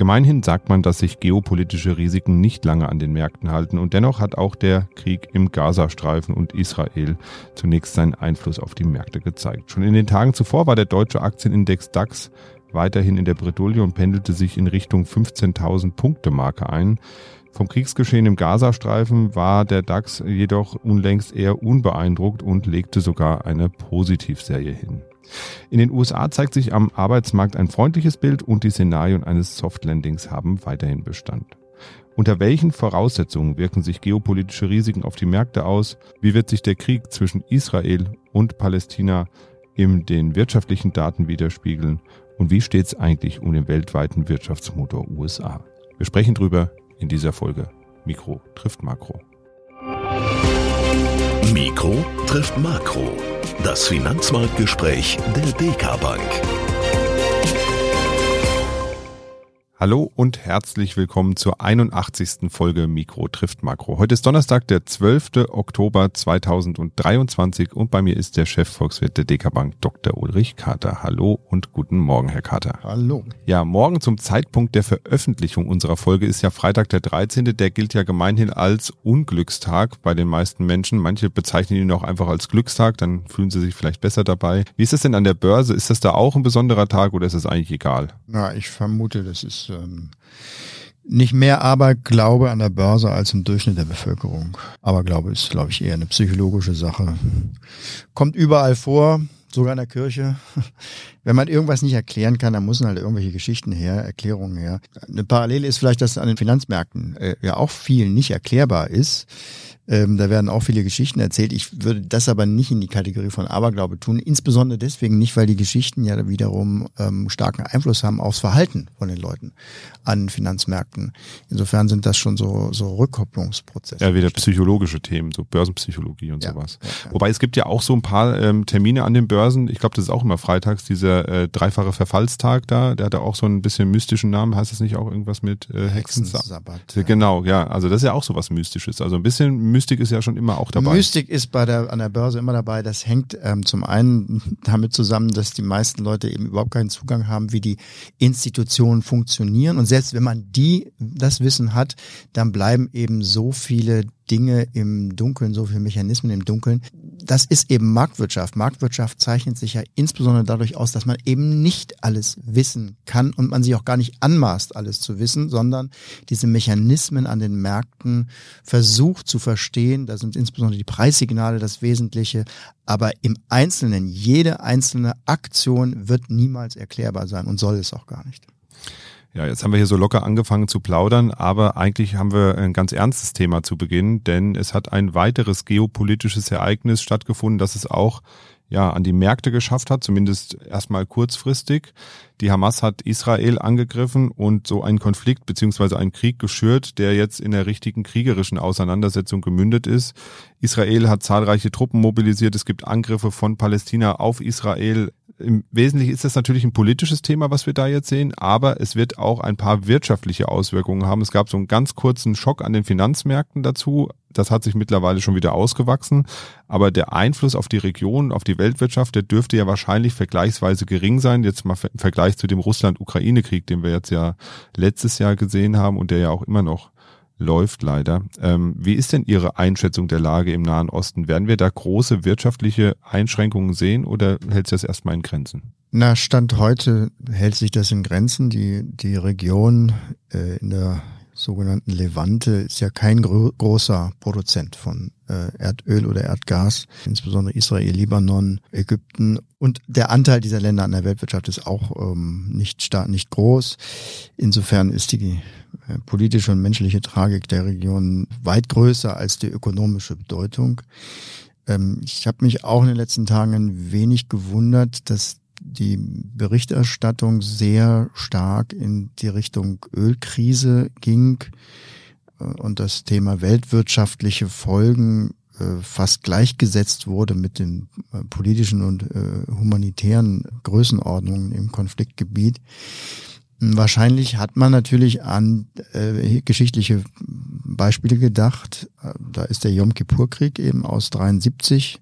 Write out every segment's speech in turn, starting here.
Gemeinhin sagt man, dass sich geopolitische Risiken nicht lange an den Märkten halten und dennoch hat auch der Krieg im Gazastreifen und Israel zunächst seinen Einfluss auf die Märkte gezeigt. Schon in den Tagen zuvor war der deutsche Aktienindex DAX weiterhin in der Bredouille und pendelte sich in Richtung 15.000 Punkte Marke ein. Vom Kriegsgeschehen im Gazastreifen war der DAX jedoch unlängst eher unbeeindruckt und legte sogar eine Positivserie hin. In den USA zeigt sich am Arbeitsmarkt ein freundliches Bild und die Szenarien eines Softlandings haben weiterhin Bestand. Unter welchen Voraussetzungen wirken sich geopolitische Risiken auf die Märkte aus? Wie wird sich der Krieg zwischen Israel und Palästina in den wirtschaftlichen Daten widerspiegeln? Und wie steht es eigentlich um den weltweiten Wirtschaftsmotor USA? Wir sprechen drüber in dieser Folge. Mikro trifft Makro. Mikro trifft Makro. Das Finanzmarktgespräch der DK Bank. Hallo und herzlich willkommen zur 81. Folge Mikro trifft Makro. Heute ist Donnerstag, der 12. Oktober 2023 und bei mir ist der Chefvolkswirt der DK Bank, Dr. Ulrich Kater. Hallo und guten Morgen, Herr Kater. Hallo. Ja, morgen zum Zeitpunkt der Veröffentlichung unserer Folge ist ja Freitag der 13. Der gilt ja gemeinhin als Unglückstag bei den meisten Menschen. Manche bezeichnen ihn auch einfach als Glückstag, dann fühlen sie sich vielleicht besser dabei. Wie ist das denn an der Börse? Ist das da auch ein besonderer Tag oder ist es eigentlich egal? Na, ich vermute, das ist ähm, nicht mehr Aberglaube an der Börse als im Durchschnitt der Bevölkerung. Aberglaube ist, glaube ich, eher eine psychologische Sache. Kommt überall vor, sogar in der Kirche. Wenn man irgendwas nicht erklären kann, dann müssen halt irgendwelche Geschichten her, Erklärungen her. Eine Parallele ist vielleicht, dass an den Finanzmärkten äh, ja auch viel nicht erklärbar ist. Ähm, da werden auch viele Geschichten erzählt. Ich würde das aber nicht in die Kategorie von Aberglaube tun. Insbesondere deswegen nicht, weil die Geschichten ja wiederum ähm, starken Einfluss haben aufs Verhalten von den Leuten an Finanzmärkten. Insofern sind das schon so, so Rückkopplungsprozesse. Ja, wieder psychologische Themen, so Börsenpsychologie und ja, sowas. ja. Wobei es gibt ja auch so ein paar ähm, Termine an den Börsen. Ich glaube, das ist auch immer freitags, dieser äh, dreifache Verfallstag da. Der hat ja auch so ein bisschen mystischen Namen. Heißt das nicht auch irgendwas mit äh, Hexensabbat? Hexensabbat, Ja. Genau, ja. Also das ist ja auch so was Mystisches. Also ein bisschen Mystik ist ja schon immer auch dabei. Mystik ist bei der, an der Börse immer dabei. Das hängt ähm, zum einen damit zusammen, dass die meisten Leute eben überhaupt keinen Zugang haben, wie die Institutionen funktionieren. Und selbst wenn man die, das Wissen hat, dann bleiben eben so viele Dinge im Dunkeln, so viele Mechanismen im Dunkeln. Das ist eben Marktwirtschaft. Marktwirtschaft zeichnet sich ja insbesondere dadurch aus, dass man eben nicht alles wissen kann und man sich auch gar nicht anmaßt, alles zu wissen, sondern diese Mechanismen an den Märkten versucht zu verstehen. Da sind insbesondere die Preissignale das Wesentliche. Aber im Einzelnen, jede einzelne Aktion wird niemals erklärbar sein und soll es auch gar nicht. Ja, jetzt haben wir hier so locker angefangen zu plaudern, aber eigentlich haben wir ein ganz ernstes Thema zu Beginn, denn es hat ein weiteres geopolitisches Ereignis stattgefunden, das es auch ja an die Märkte geschafft hat, zumindest erstmal kurzfristig. Die Hamas hat Israel angegriffen und so einen Konflikt beziehungsweise einen Krieg geschürt, der jetzt in der richtigen kriegerischen Auseinandersetzung gemündet ist. Israel hat zahlreiche Truppen mobilisiert. Es gibt Angriffe von Palästina auf Israel. Im Wesentlichen ist das natürlich ein politisches Thema, was wir da jetzt sehen, aber es wird auch ein paar wirtschaftliche Auswirkungen haben. Es gab so einen ganz kurzen Schock an den Finanzmärkten dazu. Das hat sich mittlerweile schon wieder ausgewachsen. Aber der Einfluss auf die Region, auf die Weltwirtschaft, der dürfte ja wahrscheinlich vergleichsweise gering sein. Jetzt mal im Vergleich zu dem Russland-Ukraine-Krieg, den wir jetzt ja letztes Jahr gesehen haben und der ja auch immer noch läuft leider. Ähm, wie ist denn Ihre Einschätzung der Lage im Nahen Osten? Werden wir da große wirtschaftliche Einschränkungen sehen oder hält sich das erstmal in Grenzen? Na, Stand heute hält sich das in Grenzen. Die, die Region äh, in der sogenannten Levante ist ja kein gro großer Produzent von äh, Erdöl oder Erdgas, insbesondere Israel, Libanon, Ägypten. Und der Anteil dieser Länder an der Weltwirtschaft ist auch ähm, nicht stark, nicht groß. Insofern ist die äh, politische und menschliche Tragik der Region weit größer als die ökonomische Bedeutung. Ähm, ich habe mich auch in den letzten Tagen ein wenig gewundert, dass die Berichterstattung sehr stark in die Richtung Ölkrise ging äh, und das Thema weltwirtschaftliche Folgen äh, fast gleichgesetzt wurde mit den äh, politischen und humanitären Größenordnungen im Konfliktgebiet. Wahrscheinlich hat man natürlich an äh, geschichtliche Beispiele gedacht. Da ist der Yom Kippur-Krieg eben aus 73.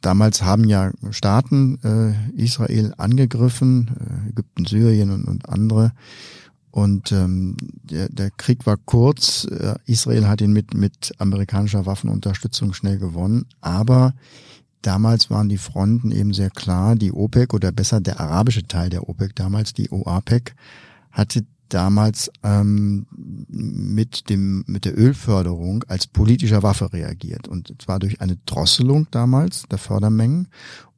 Damals haben ja Staaten äh, Israel angegriffen, äh, Ägypten, Syrien und, und andere. Und ähm, der, der Krieg war kurz. Äh, Israel hat ihn mit, mit amerikanischer Waffenunterstützung schnell gewonnen. Aber damals waren die Fronten eben sehr klar. Die OPEC oder besser der arabische Teil der OPEC damals, die OAPEC, hatte damals ähm, mit dem mit der Ölförderung als politischer Waffe reagiert und zwar durch eine Drosselung damals der Fördermengen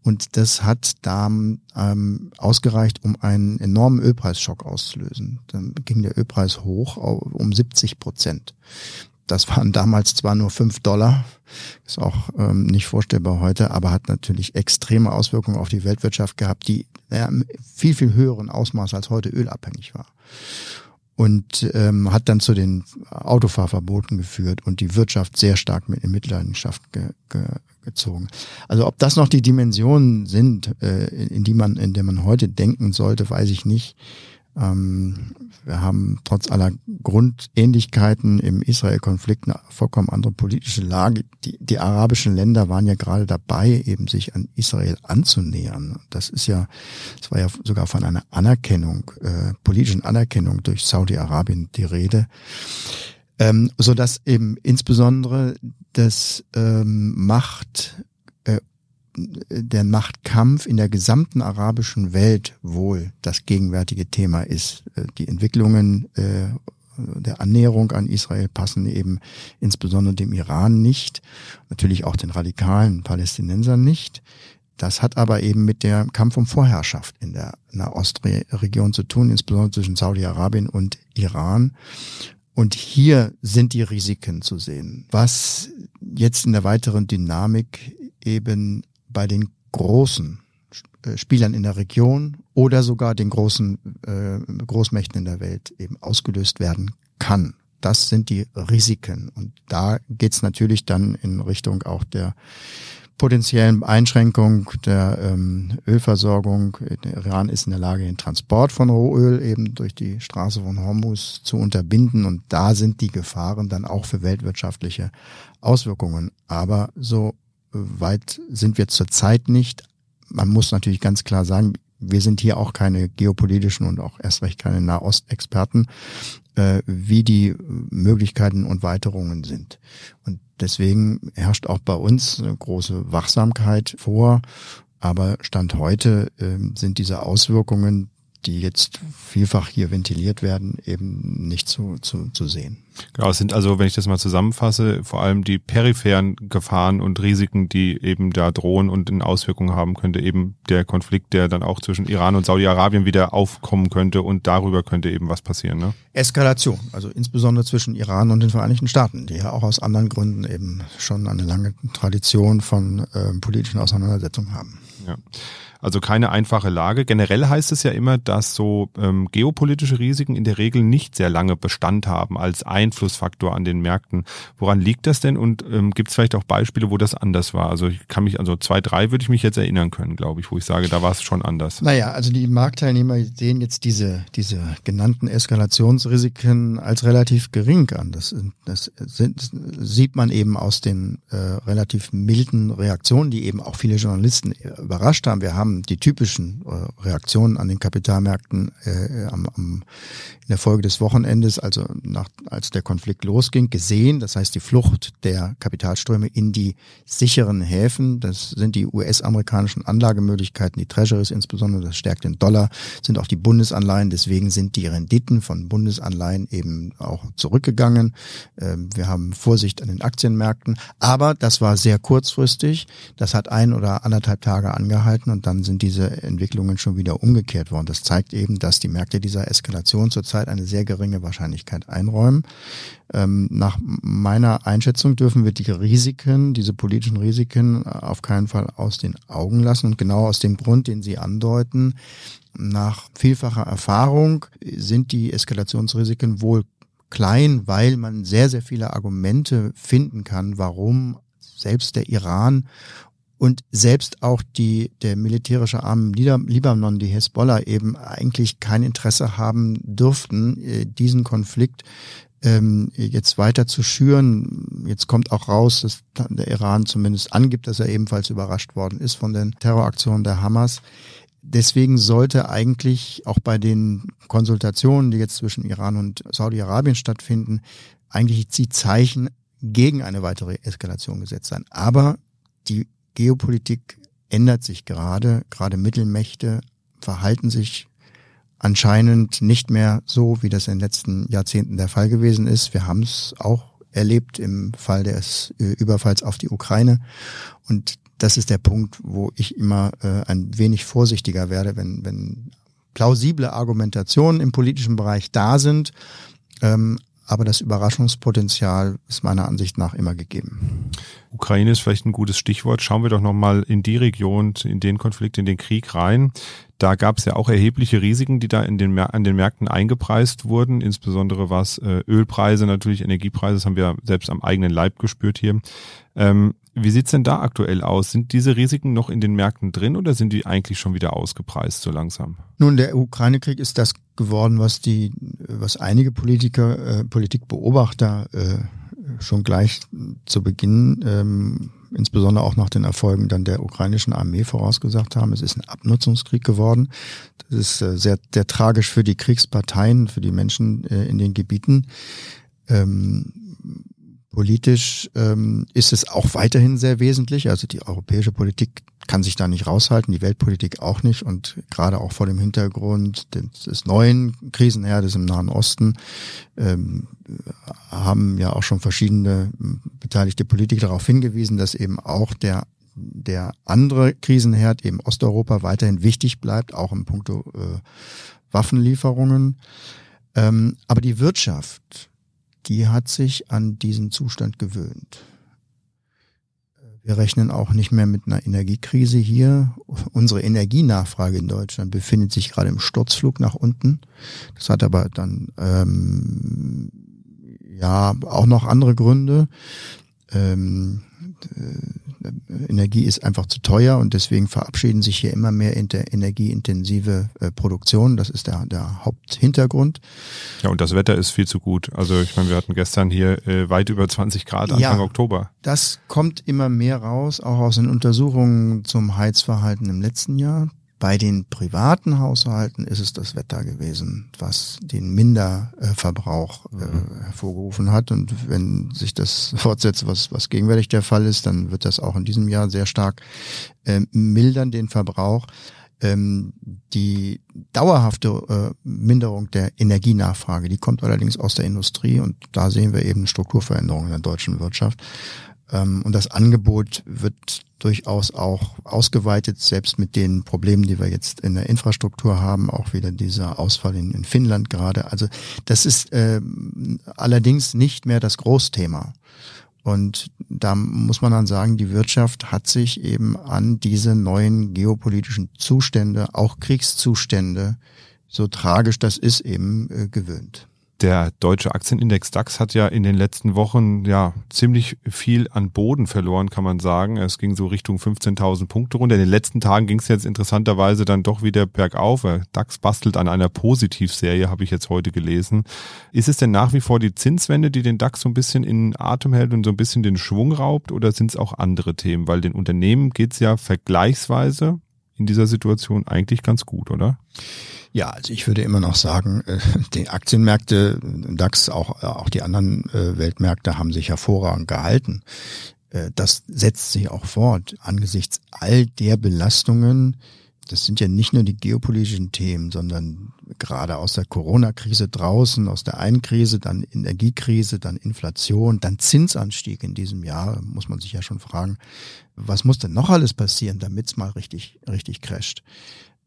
und das hat da ähm, ausgereicht, um einen enormen Ölpreisschock auszulösen. Dann ging der Ölpreis hoch um 70 Prozent. Das waren damals zwar nur fünf Dollar, ist auch ähm, nicht vorstellbar heute, aber hat natürlich extreme Auswirkungen auf die Weltwirtschaft gehabt, die ja, viel, viel höheren Ausmaß als heute ölabhängig war und ähm, hat dann zu den Autofahrverboten geführt und die Wirtschaft sehr stark mit in Mitleidenschaft ge, ge, gezogen. Also ob das noch die Dimensionen sind, äh, in die man, in der man heute denken sollte, weiß ich nicht. Ähm, wir haben trotz aller Grundähnlichkeiten im Israel-Konflikt eine vollkommen andere politische Lage. Die, die arabischen Länder waren ja gerade dabei, eben sich an Israel anzunähern. Das ist ja, es war ja sogar von einer Anerkennung, äh, politischen Anerkennung durch Saudi-Arabien die Rede ähm, so dass eben insbesondere das ähm, Macht der Machtkampf in der gesamten arabischen Welt wohl das gegenwärtige Thema ist. Äh, die Entwicklungen äh, der Annäherung an Israel passen eben insbesondere dem Iran nicht, natürlich auch den radikalen Palästinensern nicht. Das hat aber eben mit der Kampf um Vorherrschaft in der Nahostregion zu tun, insbesondere zwischen Saudi-Arabien und Iran. Und hier sind die Risiken zu sehen. Was jetzt in der weiteren Dynamik eben bei den großen äh, Spielern in der Region oder sogar den großen äh, Großmächten in der Welt eben ausgelöst werden kann. Das sind die Risiken. Und da geht's natürlich dann in Richtung auch der potenziellen Einschränkung der ähm, Ölversorgung. Der Iran ist in der Lage, den Transport von Rohöl eben durch die Straße von Hormuz zu unterbinden. Und da sind die Gefahren dann auch für weltwirtschaftliche Auswirkungen. Aber so weit sind wir zurzeit nicht. Man muss natürlich ganz klar sagen, wir sind hier auch keine geopolitischen und auch erst recht keine Nahostexperten, äh, wie die Möglichkeiten und Weiterungen sind. Und deswegen herrscht auch bei uns eine große Wachsamkeit vor. Aber Stand heute äh, sind diese Auswirkungen die jetzt vielfach hier ventiliert werden, eben nicht zu, zu, zu sehen. Genau, es sind also, wenn ich das mal zusammenfasse, vor allem die peripheren Gefahren und Risiken, die eben da drohen und in Auswirkungen haben könnte, eben der Konflikt, der dann auch zwischen Iran und Saudi-Arabien wieder aufkommen könnte und darüber könnte eben was passieren. Ne? Eskalation, also insbesondere zwischen Iran und den Vereinigten Staaten, die ja auch aus anderen Gründen eben schon eine lange Tradition von äh, politischen Auseinandersetzungen haben. Ja. Also keine einfache Lage. Generell heißt es ja immer, dass so ähm, geopolitische Risiken in der Regel nicht sehr lange Bestand haben als Einflussfaktor an den Märkten. Woran liegt das denn? Und ähm, gibt es vielleicht auch Beispiele, wo das anders war? Also ich kann mich, also zwei, drei würde ich mich jetzt erinnern können, glaube ich, wo ich sage, da war es schon anders. Naja, also die Marktteilnehmer sehen jetzt diese, diese genannten Eskalationsrisiken als relativ gering an. Das, das sind, sieht man eben aus den äh, relativ milden Reaktionen, die eben auch viele Journalisten überrascht haben. Wir haben die typischen äh, Reaktionen an den Kapitalmärkten äh, am, am, in der Folge des Wochenendes, also nach, als der Konflikt losging, gesehen. Das heißt, die Flucht der Kapitalströme in die sicheren Häfen, das sind die US-amerikanischen Anlagemöglichkeiten, die Treasuries insbesondere, das stärkt den Dollar, sind auch die Bundesanleihen. Deswegen sind die Renditen von Bundesanleihen eben auch zurückgegangen. Ähm, wir haben Vorsicht an den Aktienmärkten. Aber das war sehr kurzfristig. Das hat ein oder anderthalb Tage angehalten und dann sind diese Entwicklungen schon wieder umgekehrt worden. Das zeigt eben, dass die Märkte dieser Eskalation zurzeit eine sehr geringe Wahrscheinlichkeit einräumen. Ähm, nach meiner Einschätzung dürfen wir die Risiken, diese politischen Risiken auf keinen Fall aus den Augen lassen und genau aus dem Grund, den Sie andeuten, nach vielfacher Erfahrung sind die Eskalationsrisiken wohl klein, weil man sehr, sehr viele Argumente finden kann, warum selbst der Iran und selbst auch die, der militärische Arm Libanon, die Hezbollah eben eigentlich kein Interesse haben dürften, äh, diesen Konflikt ähm, jetzt weiter zu schüren. Jetzt kommt auch raus, dass der Iran zumindest angibt, dass er ebenfalls überrascht worden ist von den Terroraktionen der Hamas. deswegen sollte eigentlich auch bei den Konsultationen, die jetzt zwischen Iran und Saudi-Arabien stattfinden, eigentlich die Zeichen gegen eine weitere Eskalation gesetzt sein. Aber die Geopolitik ändert sich gerade, gerade Mittelmächte verhalten sich anscheinend nicht mehr so, wie das in den letzten Jahrzehnten der Fall gewesen ist. Wir haben es auch erlebt im Fall des äh, Überfalls auf die Ukraine. Und das ist der Punkt, wo ich immer äh, ein wenig vorsichtiger werde, wenn, wenn plausible Argumentationen im politischen Bereich da sind, ähm, aber das Überraschungspotenzial ist meiner Ansicht nach immer gegeben. Ukraine ist vielleicht ein gutes Stichwort. Schauen wir doch nochmal in die Region, in den Konflikt, in den Krieg rein. Da gab es ja auch erhebliche Risiken, die da in den, an den Märkten eingepreist wurden, insbesondere was äh, Ölpreise, natürlich Energiepreise, das haben wir selbst am eigenen Leib gespürt hier. Ähm, wie sieht's denn da aktuell aus? Sind diese Risiken noch in den Märkten drin oder sind die eigentlich schon wieder ausgepreist so langsam? Nun, der Ukraine-Krieg ist das geworden, was die, was einige Politiker, äh, Politikbeobachter äh, schon gleich zu Beginn, ähm, insbesondere auch nach den Erfolgen dann der ukrainischen Armee vorausgesagt haben. Es ist ein Abnutzungskrieg geworden. Das ist äh, sehr, sehr tragisch für die Kriegsparteien, für die Menschen äh, in den Gebieten. Ähm, Politisch ähm, ist es auch weiterhin sehr wesentlich. Also die europäische Politik kann sich da nicht raushalten, die Weltpolitik auch nicht. Und gerade auch vor dem Hintergrund des, neuen Krisenherdes im Nahen Osten ähm, haben ja auch schon verschiedene beteiligte Politiker darauf hingewiesen, dass eben auch der der andere Krisenherd, eben Osteuropa, weiterhin wichtig bleibt, auch im Punkto äh, Waffenlieferungen. Ähm, aber die Wirtschaft die hat sich an diesen Zustand gewöhnt. Wir rechnen auch nicht mehr mit einer Energiekrise hier. Unsere Energienachfrage in Deutschland befindet sich gerade im Sturzflug nach unten. Das hat aber dann ähm, ja auch noch andere Gründe. Ähm, äh, Energie ist einfach zu teuer und deswegen verabschieden sich hier immer mehr energieintensive äh, Produktionen. Das ist der, der Haupthintergrund. Ja, und das Wetter ist viel zu gut. Also ich meine, wir hatten gestern hier äh, weit über 20 Grad Anfang ja, Oktober. Das kommt immer mehr raus, auch aus den Untersuchungen zum Heizverhalten im letzten Jahr. Bei den privaten Haushalten ist es das Wetter gewesen, was den Minderverbrauch äh, mhm. hervorgerufen hat. Und wenn sich das fortsetzt, was, was gegenwärtig der Fall ist, dann wird das auch in diesem Jahr sehr stark äh, mildern, den Verbrauch. Ähm, die dauerhafte äh, Minderung der Energienachfrage, die kommt allerdings aus der Industrie und da sehen wir eben Strukturveränderungen in der deutschen Wirtschaft. Ähm, und das Angebot wird durchaus auch ausgeweitet, selbst mit den Problemen, die wir jetzt in der Infrastruktur haben, auch wieder dieser Ausfall in, in Finnland gerade. Also das ist äh, allerdings nicht mehr das Großthema. Und da muss man dann sagen, die Wirtschaft hat sich eben an diese neuen geopolitischen Zustände, auch Kriegszustände, so tragisch das ist, eben äh, gewöhnt. Der deutsche Aktienindex DAX hat ja in den letzten Wochen ja ziemlich viel an Boden verloren, kann man sagen. Es ging so Richtung 15.000 Punkte runter. In den letzten Tagen ging es jetzt interessanterweise dann doch wieder bergauf. DAX bastelt an einer Positivserie, habe ich jetzt heute gelesen. Ist es denn nach wie vor die Zinswende, die den DAX so ein bisschen in Atem hält und so ein bisschen den Schwung raubt oder sind es auch andere Themen? Weil den Unternehmen geht es ja vergleichsweise in dieser Situation eigentlich ganz gut, oder? Ja, also ich würde immer noch sagen, äh, die Aktienmärkte, DAX, auch, auch die anderen äh, Weltmärkte haben sich hervorragend gehalten. Äh, das setzt sich auch fort angesichts all der Belastungen. Das sind ja nicht nur die geopolitischen Themen, sondern gerade aus der Corona-Krise draußen, aus der einen Krise, dann Energiekrise, dann Inflation, dann Zinsanstieg in diesem Jahr, muss man sich ja schon fragen, was muss denn noch alles passieren, damit es mal richtig, richtig crasht.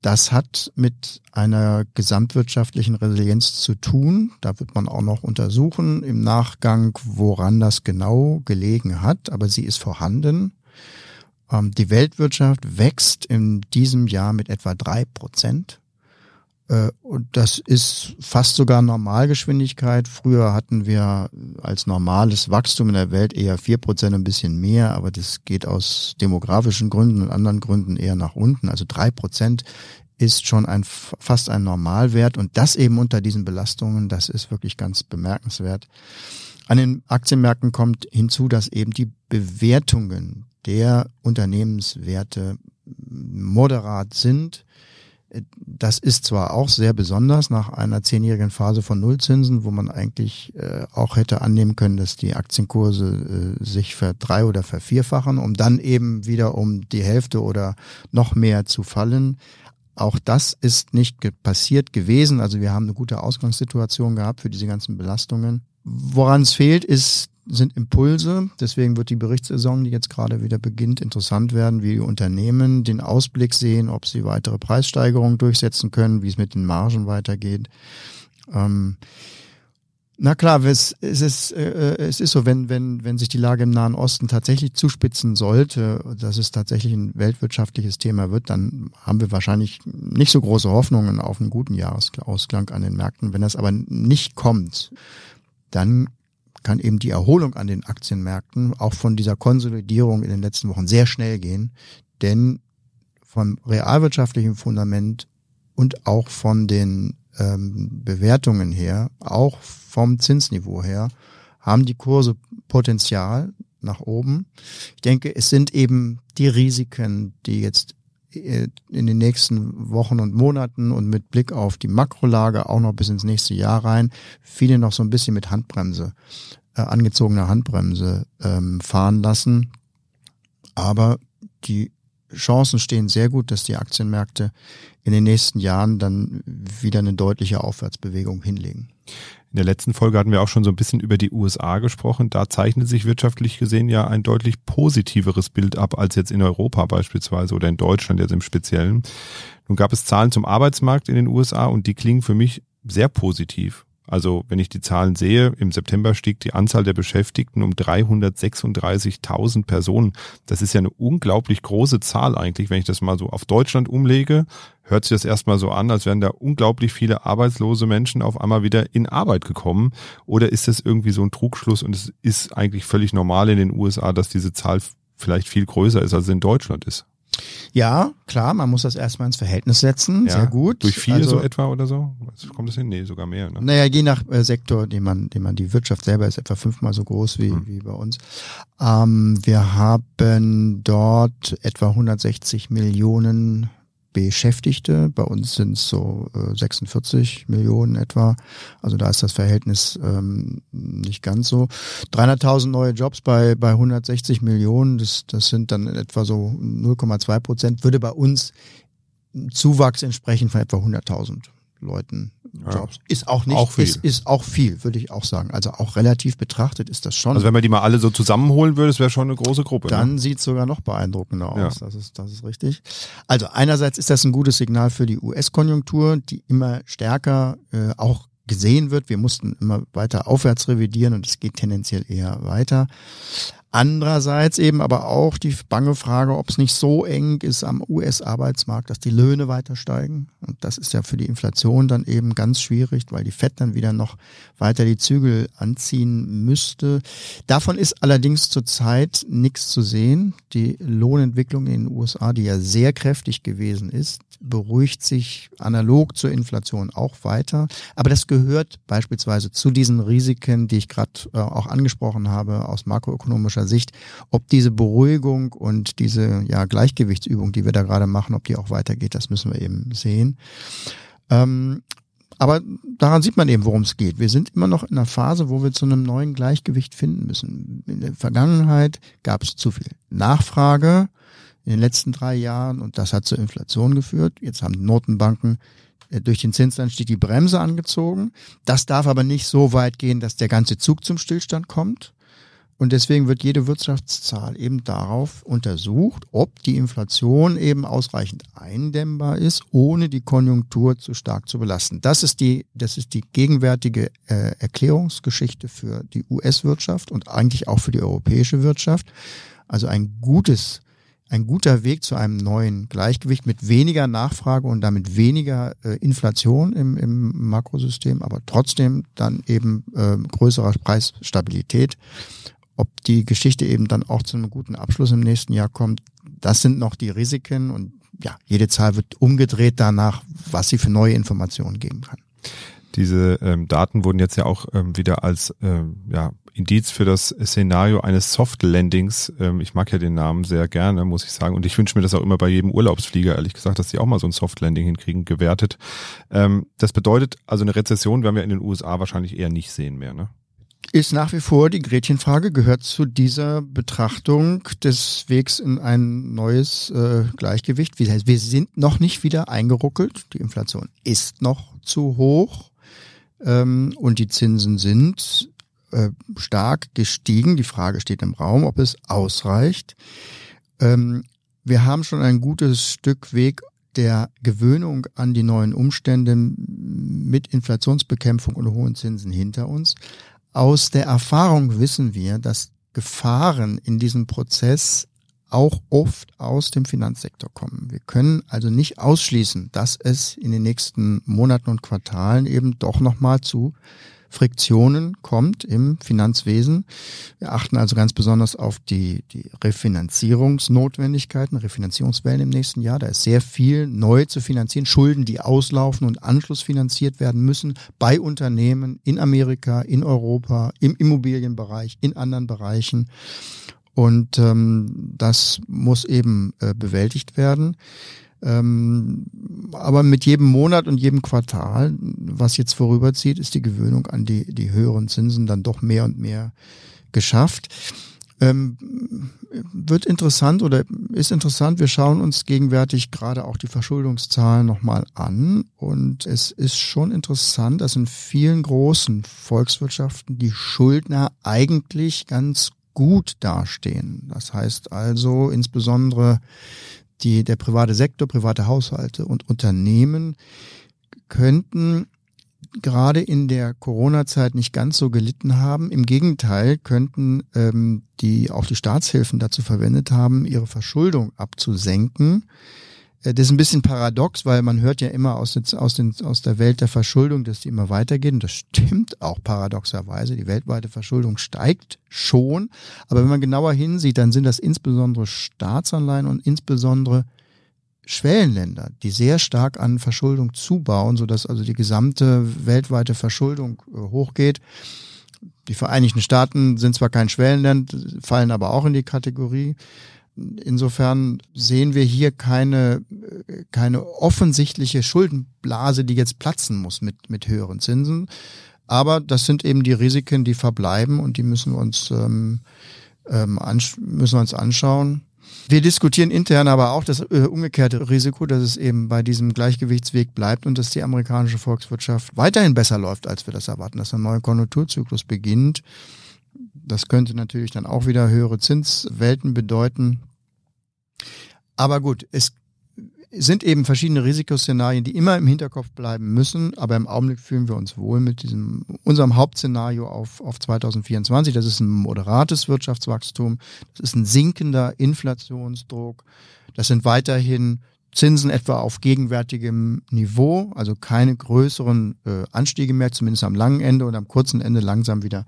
Das hat mit einer gesamtwirtschaftlichen Resilienz zu tun. Da wird man auch noch untersuchen im Nachgang, woran das genau gelegen hat. Aber sie ist vorhanden. Ähm, die Weltwirtschaft wächst in diesem Jahr mit etwa drei Prozent. Äh, und das ist fast sogar Normalgeschwindigkeit. Früher hatten wir als normales Wachstum in der Welt eher vier Prozent, ein bisschen mehr, aber das geht aus demografischen Gründen und anderen Gründen eher nach unten. Also drei Prozent ist schon ein fast ein Normalwert und das eben unter diesen Belastungen, das ist wirklich ganz bemerkenswert. An den Aktienmärkten kommt hinzu, dass eben die Bewertungen der Unternehmenswerte moderat sind Das ist zwar auch sehr besonders nach einer zehnjährigen Phase von Nullzinsen, wo man eigentlich äh, auch hätte annehmen können, dass die Aktienkurse äh, sich verdrei- oder vervierfachen, um dann eben wieder um die Hälfte oder noch mehr zu fallen. Auch das ist nicht ge passiert gewesen. Also wir haben eine gute Ausgangssituation gehabt für diese ganzen Belastungen. Woran es fehlt, ist sind Impulse. Deswegen wird die Berichtssaison, die jetzt gerade wieder beginnt, interessant werden, wie die Unternehmen den Ausblick sehen, ob sie weitere Preissteigerungen durchsetzen können, wie es mit den Margen weitergeht. Ähm, na klar, es, es, ist, äh, es ist so, wenn, wenn, wenn sich die Lage im Nahen Osten tatsächlich zuspitzen sollte, dass es tatsächlich ein weltwirtschaftliches Thema wird, dann haben wir wahrscheinlich nicht so große Hoffnungen auf einen guten Jahresausklang an den Märkten. Wenn das aber nicht kommt, dann kann eben die Erholung an den Aktienmärkten auch von dieser Konsolidierung in den letzten Wochen sehr schnell gehen, denn vom realwirtschaftlichen Fundament und auch von den ähm, Bewertungen her, auch vom Zinsniveau her, haben die Kurse Potenzial nach oben. Ich denke, es sind eben die Risiken, die jetzt in den nächsten Wochen und Monaten und mit Blick auf die Makrolage auch noch bis ins nächste Jahr rein, viele noch so ein bisschen mit Handbremse, äh, angezogener Handbremse ähm, fahren lassen. Aber die Chancen stehen sehr gut, dass die Aktienmärkte in den nächsten Jahren dann wieder eine deutliche Aufwärtsbewegung hinlegen. In der letzten Folge hatten wir auch schon so ein bisschen über die USA gesprochen. Da zeichnet sich wirtschaftlich gesehen ja ein deutlich positiveres Bild ab als jetzt in Europa beispielsweise oder in Deutschland jetzt im Speziellen. Nun gab es Zahlen zum Arbeitsmarkt in den USA und die klingen für mich sehr positiv. Also wenn ich die Zahlen sehe, im September stieg die Anzahl der Beschäftigten um 336.000 Personen. Das ist ja eine unglaublich große Zahl eigentlich. Wenn ich das mal so auf Deutschland umlege, hört sich das erstmal so an, als wären da unglaublich viele arbeitslose Menschen auf einmal wieder in Arbeit gekommen. Oder ist das irgendwie so ein Trugschluss und es ist eigentlich völlig normal in den USA, dass diese Zahl vielleicht viel größer ist, als in Deutschland ist? Ja, klar, man muss das erstmal ins Verhältnis setzen. Ja, Sehr gut. Durch vier also, so etwa oder so? Kommt das hin? Nee, sogar mehr. Ne? Naja, je nach äh, Sektor, den man, den man, die Wirtschaft selber ist etwa fünfmal so groß wie, hm. wie bei uns. Ähm, wir haben dort etwa 160 Millionen Beschäftigte. Bei uns sind es so äh, 46 Millionen etwa. Also da ist das Verhältnis ähm, nicht ganz so. 300.000 neue Jobs bei, bei 160 Millionen, das, das sind dann etwa so 0,2 Prozent, würde bei uns Zuwachs entsprechen von etwa 100.000 Leuten Jobs. Ja. Ist auch nicht, auch viel. Ist, ist auch viel, würde ich auch sagen. Also auch relativ betrachtet ist das schon. Also wenn man die mal alle so zusammenholen würde, das wäre schon eine große Gruppe. Dann ne? sieht es sogar noch beeindruckender aus. Ja. Das ist, das ist richtig. Also einerseits ist das ein gutes Signal für die US-Konjunktur, die immer stärker äh, auch gesehen wird. Wir mussten immer weiter aufwärts revidieren und es geht tendenziell eher weiter. Andererseits eben aber auch die bange Frage, ob es nicht so eng ist am US-Arbeitsmarkt, dass die Löhne weiter steigen. Und das ist ja für die Inflation dann eben ganz schwierig, weil die FED dann wieder noch weiter die Zügel anziehen müsste. Davon ist allerdings zurzeit nichts zu sehen. Die Lohnentwicklung in den USA, die ja sehr kräftig gewesen ist, beruhigt sich analog zur Inflation auch weiter. Aber das gehört beispielsweise zu diesen Risiken, die ich gerade äh, auch angesprochen habe aus makroökonomischer Sicht, ob diese Beruhigung und diese ja, Gleichgewichtsübung, die wir da gerade machen, ob die auch weitergeht, das müssen wir eben sehen. Ähm, aber daran sieht man eben, worum es geht. Wir sind immer noch in einer Phase, wo wir zu einem neuen Gleichgewicht finden müssen. In der Vergangenheit gab es zu viel Nachfrage in den letzten drei Jahren und das hat zur Inflation geführt. Jetzt haben Notenbanken äh, durch den Zinsanstieg die Bremse angezogen. Das darf aber nicht so weit gehen, dass der ganze Zug zum Stillstand kommt. Und deswegen wird jede Wirtschaftszahl eben darauf untersucht, ob die Inflation eben ausreichend eindämmbar ist, ohne die Konjunktur zu stark zu belasten. Das ist die, das ist die gegenwärtige äh, Erklärungsgeschichte für die US-Wirtschaft und eigentlich auch für die europäische Wirtschaft. Also ein gutes ein guter Weg zu einem neuen Gleichgewicht mit weniger Nachfrage und damit weniger äh, Inflation im, im Makrosystem, aber trotzdem dann eben äh, größerer Preisstabilität. Ob die Geschichte eben dann auch zu einem guten Abschluss im nächsten Jahr kommt, das sind noch die Risiken und ja, jede Zahl wird umgedreht danach, was sie für neue Informationen geben kann. Diese ähm, Daten wurden jetzt ja auch ähm, wieder als ähm, ja, Indiz für das Szenario eines Soft Landings. Ähm, ich mag ja den Namen sehr gerne, muss ich sagen. Und ich wünsche mir das auch immer bei jedem Urlaubsflieger, ehrlich gesagt, dass die auch mal so ein Soft Landing hinkriegen, gewertet. Ähm, das bedeutet also eine Rezession werden wir in den USA wahrscheinlich eher nicht sehen mehr, ne? Ist nach wie vor die Gretchenfrage, gehört zu dieser Betrachtung des Wegs in ein neues äh, Gleichgewicht. Wie heißt, wir sind noch nicht wieder eingeruckelt. Die Inflation ist noch zu hoch ähm, und die Zinsen sind äh, stark gestiegen. Die Frage steht im Raum, ob es ausreicht. Ähm, wir haben schon ein gutes Stück Weg der Gewöhnung an die neuen Umstände mit Inflationsbekämpfung und hohen Zinsen hinter uns. Aus der Erfahrung wissen wir, dass Gefahren in diesem Prozess auch oft aus dem Finanzsektor kommen. Wir können also nicht ausschließen, dass es in den nächsten Monaten und Quartalen eben doch nochmal zu Friktionen kommt im Finanzwesen. Wir achten also ganz besonders auf die, die Refinanzierungsnotwendigkeiten, Refinanzierungswellen im nächsten Jahr. Da ist sehr viel neu zu finanzieren, Schulden, die auslaufen und anschlussfinanziert werden müssen bei Unternehmen in Amerika, in Europa, im Immobilienbereich, in anderen Bereichen. Und ähm, das muss eben äh, bewältigt werden. Ähm, aber mit jedem Monat und jedem Quartal, was jetzt vorüberzieht, ist die Gewöhnung an die, die höheren Zinsen dann doch mehr und mehr geschafft. Ähm, wird interessant oder ist interessant. Wir schauen uns gegenwärtig gerade auch die Verschuldungszahlen nochmal an. Und es ist schon interessant, dass in vielen großen Volkswirtschaften die Schuldner eigentlich ganz gut dastehen. Das heißt also insbesondere die, der private Sektor, private Haushalte und Unternehmen könnten gerade in der Corona-Zeit nicht ganz so gelitten haben. Im Gegenteil könnten ähm, die auch die Staatshilfen dazu verwendet haben, ihre Verschuldung abzusenken. Äh, das ist ein bisschen paradox, weil man hört ja immer aus, aus, den, aus der Welt der Verschuldung, dass die immer weitergeht. Und das stimmt auch paradoxerweise. Die weltweite Verschuldung steigt schon. Aber wenn man genauer hinsieht, dann sind das insbesondere Staatsanleihen und insbesondere Schwellenländer, die sehr stark an Verschuldung zubauen, sodass also die gesamte weltweite Verschuldung äh, hochgeht. Die Vereinigten Staaten sind zwar kein Schwellenland, fallen aber auch in die Kategorie. Insofern sehen wir hier keine, keine offensichtliche Schuldenblase, die jetzt platzen muss mit, mit höheren Zinsen. Aber das sind eben die Risiken, die verbleiben und die müssen wir uns, ähm, ähm, müssen wir uns anschauen. Wir diskutieren intern aber auch das äh, umgekehrte Risiko, dass es eben bei diesem Gleichgewichtsweg bleibt und dass die amerikanische Volkswirtschaft weiterhin besser läuft, als wir das erwarten, dass ein neuer Konjunkturzyklus beginnt das könnte natürlich dann auch wieder höhere Zinswelten bedeuten. Aber gut, es sind eben verschiedene Risikoszenarien, die immer im Hinterkopf bleiben müssen. Aber im Augenblick fühlen wir uns wohl mit diesem, unserem Hauptszenario auf, auf 2024. Das ist ein moderates Wirtschaftswachstum. Das ist ein sinkender Inflationsdruck. Das sind weiterhin Zinsen etwa auf gegenwärtigem Niveau, also keine größeren äh, Anstiege mehr, zumindest am langen Ende und am kurzen Ende langsam wieder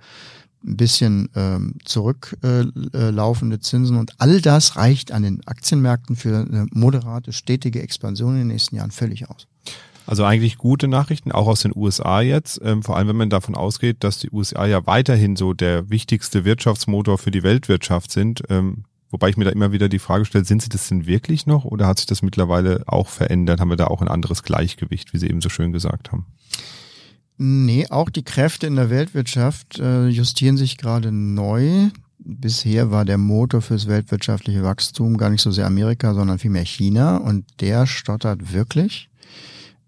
ein bisschen ähm, zurücklaufende äh, Zinsen und all das reicht an den Aktienmärkten für eine moderate, stetige Expansion in den nächsten Jahren völlig aus. Also eigentlich gute Nachrichten, auch aus den USA jetzt, ähm, vor allem wenn man davon ausgeht, dass die USA ja weiterhin so der wichtigste Wirtschaftsmotor für die Weltwirtschaft sind. Ähm, wobei ich mir da immer wieder die Frage stelle, sind sie das denn wirklich noch oder hat sich das mittlerweile auch verändert? Haben wir da auch ein anderes Gleichgewicht, wie Sie eben so schön gesagt haben? Nee, auch die Kräfte in der Weltwirtschaft äh, justieren sich gerade neu. Bisher war der Motor fürs weltwirtschaftliche Wachstum gar nicht so sehr Amerika, sondern vielmehr China und der stottert wirklich.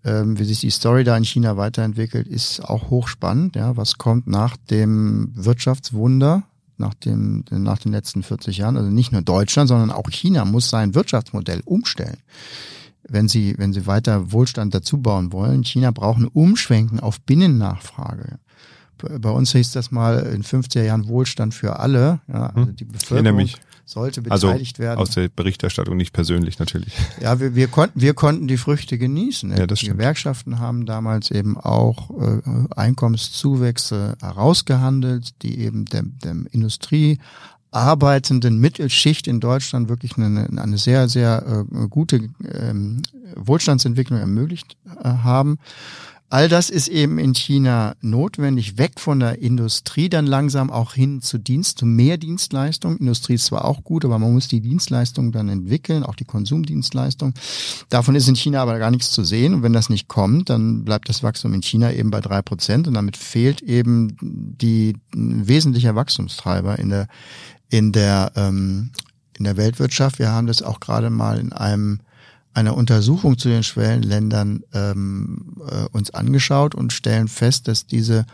Ähm, wie sich die Story da in China weiterentwickelt, ist auch hochspannend. Ja, was kommt nach dem Wirtschaftswunder, nach dem, nach den letzten 40 Jahren? Also nicht nur Deutschland, sondern auch China muss sein Wirtschaftsmodell umstellen wenn sie, wenn sie weiter Wohlstand dazu bauen wollen. China braucht ein Umschwenken auf Binnennachfrage. Bei uns hieß das mal in 50er Jahren Wohlstand für alle. Ja, also hm. die Bevölkerung sollte also beteiligt also werden. Aus der Berichterstattung nicht persönlich natürlich. Ja, wir, wir konnten wir konnten die Früchte genießen. Ja, das die stimmt. Gewerkschaften haben damals eben auch äh, Einkommenszuwächse herausgehandelt, die eben der, der Industrie arbeitenden Mittelschicht in Deutschland wirklich eine, eine sehr, sehr äh, gute ähm, Wohlstandsentwicklung ermöglicht äh, haben. All das ist eben in China notwendig, weg von der Industrie, dann langsam auch hin zu Dienst, zu mehr Dienstleistung. Industrie ist zwar auch gut, aber man muss die Dienstleistung dann entwickeln, auch die Konsumdienstleistung. Davon ist in China aber gar nichts zu sehen. Und wenn das nicht kommt, dann bleibt das Wachstum in China eben bei drei Prozent und damit fehlt eben die wesentlicher Wachstumstreiber in der in der ähm, in der Weltwirtschaft. Wir haben das auch gerade mal in einem einer Untersuchung zu den Schwellenländern ähm, äh, uns angeschaut und stellen fest, dass diese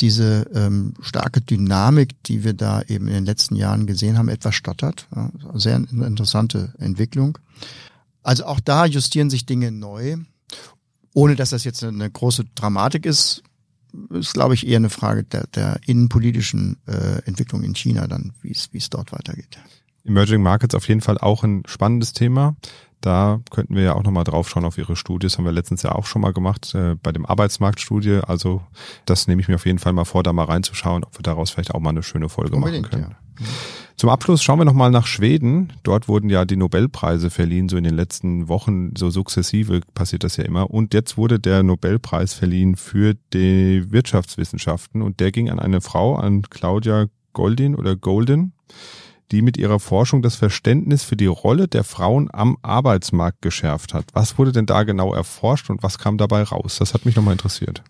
diese ähm, starke Dynamik, die wir da eben in den letzten Jahren gesehen haben, etwas stottert. Ja, sehr interessante Entwicklung. Also auch da justieren sich Dinge neu, ohne dass das jetzt eine große Dramatik ist. Ist, glaube ich, eher eine Frage der, der innenpolitischen äh, Entwicklung in China dann, wie es wie es dort weitergeht. Emerging Markets auf jeden Fall auch ein spannendes Thema. Da könnten wir ja auch nochmal drauf schauen auf Ihre Studie. Das haben wir letztens ja auch schon mal gemacht äh, bei dem Arbeitsmarktstudie. Also das nehme ich mir auf jeden Fall mal vor, da mal reinzuschauen, ob wir daraus vielleicht auch mal eine schöne Folge Unbedingt, machen können. Ja. Zum Abschluss schauen wir nochmal nach Schweden. Dort wurden ja die Nobelpreise verliehen, so in den letzten Wochen, so sukzessive passiert das ja immer. Und jetzt wurde der Nobelpreis verliehen für die Wirtschaftswissenschaften und der ging an eine Frau, an Claudia Goldin oder Golden die mit ihrer Forschung das Verständnis für die Rolle der Frauen am Arbeitsmarkt geschärft hat. Was wurde denn da genau erforscht und was kam dabei raus? Das hat mich nochmal interessiert.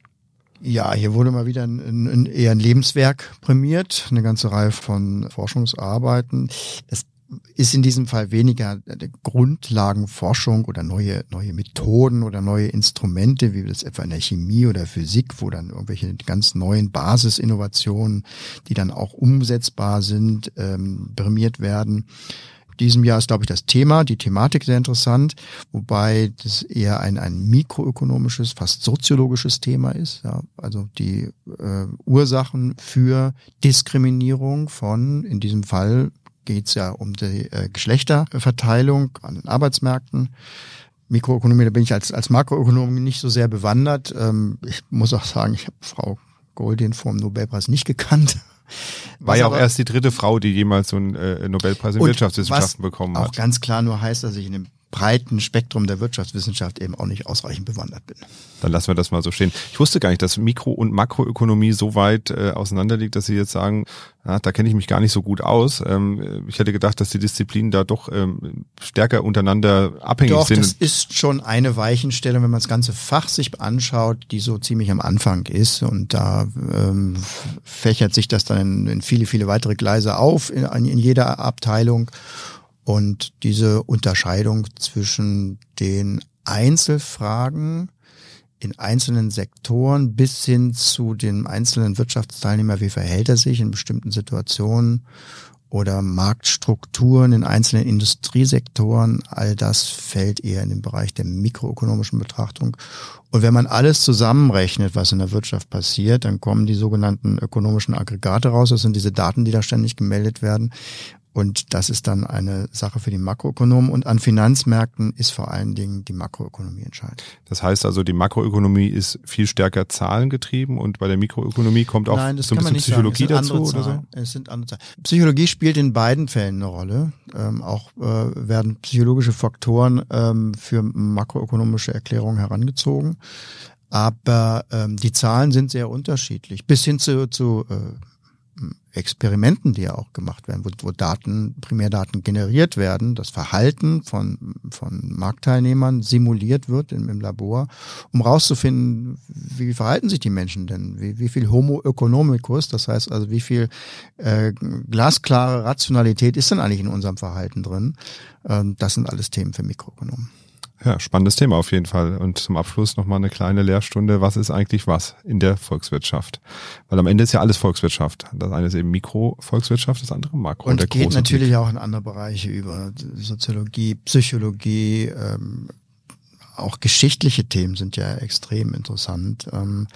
Ja, hier wurde mal wieder ein, ein, eher ein Lebenswerk prämiert, eine ganze Reihe von Forschungsarbeiten. Es ist in diesem Fall weniger Grundlagenforschung oder neue, neue Methoden oder neue Instrumente, wie das etwa in der Chemie oder Physik, wo dann irgendwelche ganz neuen Basisinnovationen, die dann auch umsetzbar sind, ähm, prämiert werden. Diesem Jahr ist, glaube ich, das Thema, die Thematik sehr interessant, wobei das eher ein, ein mikroökonomisches, fast soziologisches Thema ist. Ja, also die äh, Ursachen für Diskriminierung von, in diesem Fall geht es ja um die äh, Geschlechterverteilung an den Arbeitsmärkten. Mikroökonomie, da bin ich als, als Makroökonom nicht so sehr bewandert. Ähm, ich muss auch sagen, ich habe Frau Goldin vom Nobelpreis nicht gekannt. War ja auch erst die dritte Frau, die jemals so einen äh, Nobelpreis in Wirtschaftswissenschaften bekommen hat. Auch ganz klar nur heißt, dass ich in dem breiten Spektrum der Wirtschaftswissenschaft eben auch nicht ausreichend bewandert bin. Dann lassen wir das mal so stehen. Ich wusste gar nicht, dass Mikro- und Makroökonomie so weit äh, auseinander liegt, dass Sie jetzt sagen, ja, da kenne ich mich gar nicht so gut aus. Ähm, ich hätte gedacht, dass die Disziplinen da doch ähm, stärker untereinander abhängig doch, sind. Das ist schon eine Weichenstellung, wenn man das ganze Fach sich anschaut, die so ziemlich am Anfang ist. Und da ähm, fächert sich das dann in, in viele, viele weitere Gleise auf in, in jeder Abteilung. Und diese Unterscheidung zwischen den Einzelfragen in einzelnen Sektoren bis hin zu den einzelnen Wirtschaftsteilnehmern, wie verhält er sich in bestimmten Situationen oder Marktstrukturen in einzelnen Industriesektoren, all das fällt eher in den Bereich der mikroökonomischen Betrachtung. Und wenn man alles zusammenrechnet, was in der Wirtschaft passiert, dann kommen die sogenannten ökonomischen Aggregate raus. Das sind diese Daten, die da ständig gemeldet werden. Und das ist dann eine Sache für die Makroökonomen. Und an Finanzmärkten ist vor allen Dingen die Makroökonomie entscheidend. Das heißt also, die Makroökonomie ist viel stärker zahlengetrieben und bei der Mikroökonomie kommt auch Nein, so ein bisschen Psychologie dazu oder so? Es sind andere Zahlen. Psychologie spielt in beiden Fällen eine Rolle. Ähm, auch äh, werden psychologische Faktoren ähm, für makroökonomische Erklärungen herangezogen. Aber ähm, die Zahlen sind sehr unterschiedlich. Bis hin zu, zu äh, Experimenten, die ja auch gemacht werden, wo, wo Daten, Primärdaten generiert werden, das Verhalten von, von Marktteilnehmern simuliert wird im, im Labor, um rauszufinden, wie verhalten sich die Menschen denn, wie, wie viel Homo economicus, das heißt also wie viel äh, glasklare Rationalität ist denn eigentlich in unserem Verhalten drin. Ähm, das sind alles Themen für Mikroökonomen. Ja, spannendes Thema auf jeden Fall. Und zum Abschluss nochmal eine kleine Lehrstunde. Was ist eigentlich was in der Volkswirtschaft? Weil am Ende ist ja alles Volkswirtschaft. Das eine ist eben Mikrovolkswirtschaft, das andere Makro. Und geht natürlich Blick. auch in andere Bereiche über. Soziologie, Psychologie, ähm, auch geschichtliche Themen sind ja extrem interessant. Ähm,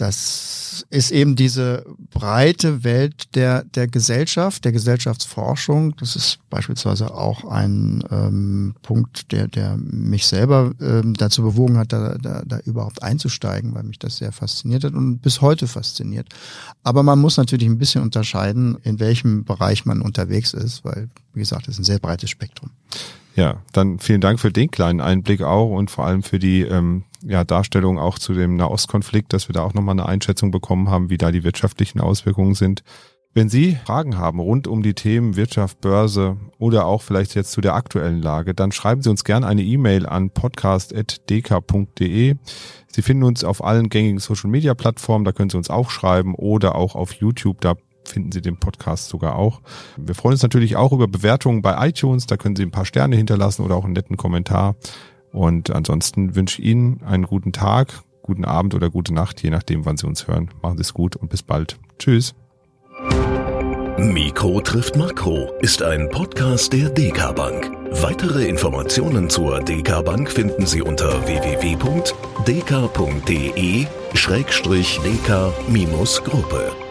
das ist eben diese breite Welt der, der Gesellschaft, der Gesellschaftsforschung. Das ist beispielsweise auch ein ähm, Punkt, der, der mich selber ähm, dazu bewogen hat, da, da, da überhaupt einzusteigen, weil mich das sehr fasziniert hat und bis heute fasziniert. Aber man muss natürlich ein bisschen unterscheiden, in welchem Bereich man unterwegs ist, weil, wie gesagt, es ist ein sehr breites Spektrum. Ja, dann vielen Dank für den kleinen Einblick auch und vor allem für die ähm, ja, Darstellung auch zu dem Nahostkonflikt, dass wir da auch nochmal eine Einschätzung bekommen haben, wie da die wirtschaftlichen Auswirkungen sind. Wenn Sie Fragen haben rund um die Themen Wirtschaft, Börse oder auch vielleicht jetzt zu der aktuellen Lage, dann schreiben Sie uns gerne eine E-Mail an podcast.dk.de. Sie finden uns auf allen gängigen Social Media Plattformen, da können Sie uns auch schreiben oder auch auf YouTube, da finden Sie den Podcast sogar auch. Wir freuen uns natürlich auch über Bewertungen bei iTunes, da können Sie ein paar Sterne hinterlassen oder auch einen netten Kommentar. Und ansonsten wünsche ich Ihnen einen guten Tag, guten Abend oder gute Nacht, je nachdem, wann Sie uns hören. Machen Sie es gut und bis bald. Tschüss. Mikro trifft Makro ist ein Podcast der DK Bank. Weitere Informationen zur DK Bank finden Sie unter www.dk.de-dk-gruppe.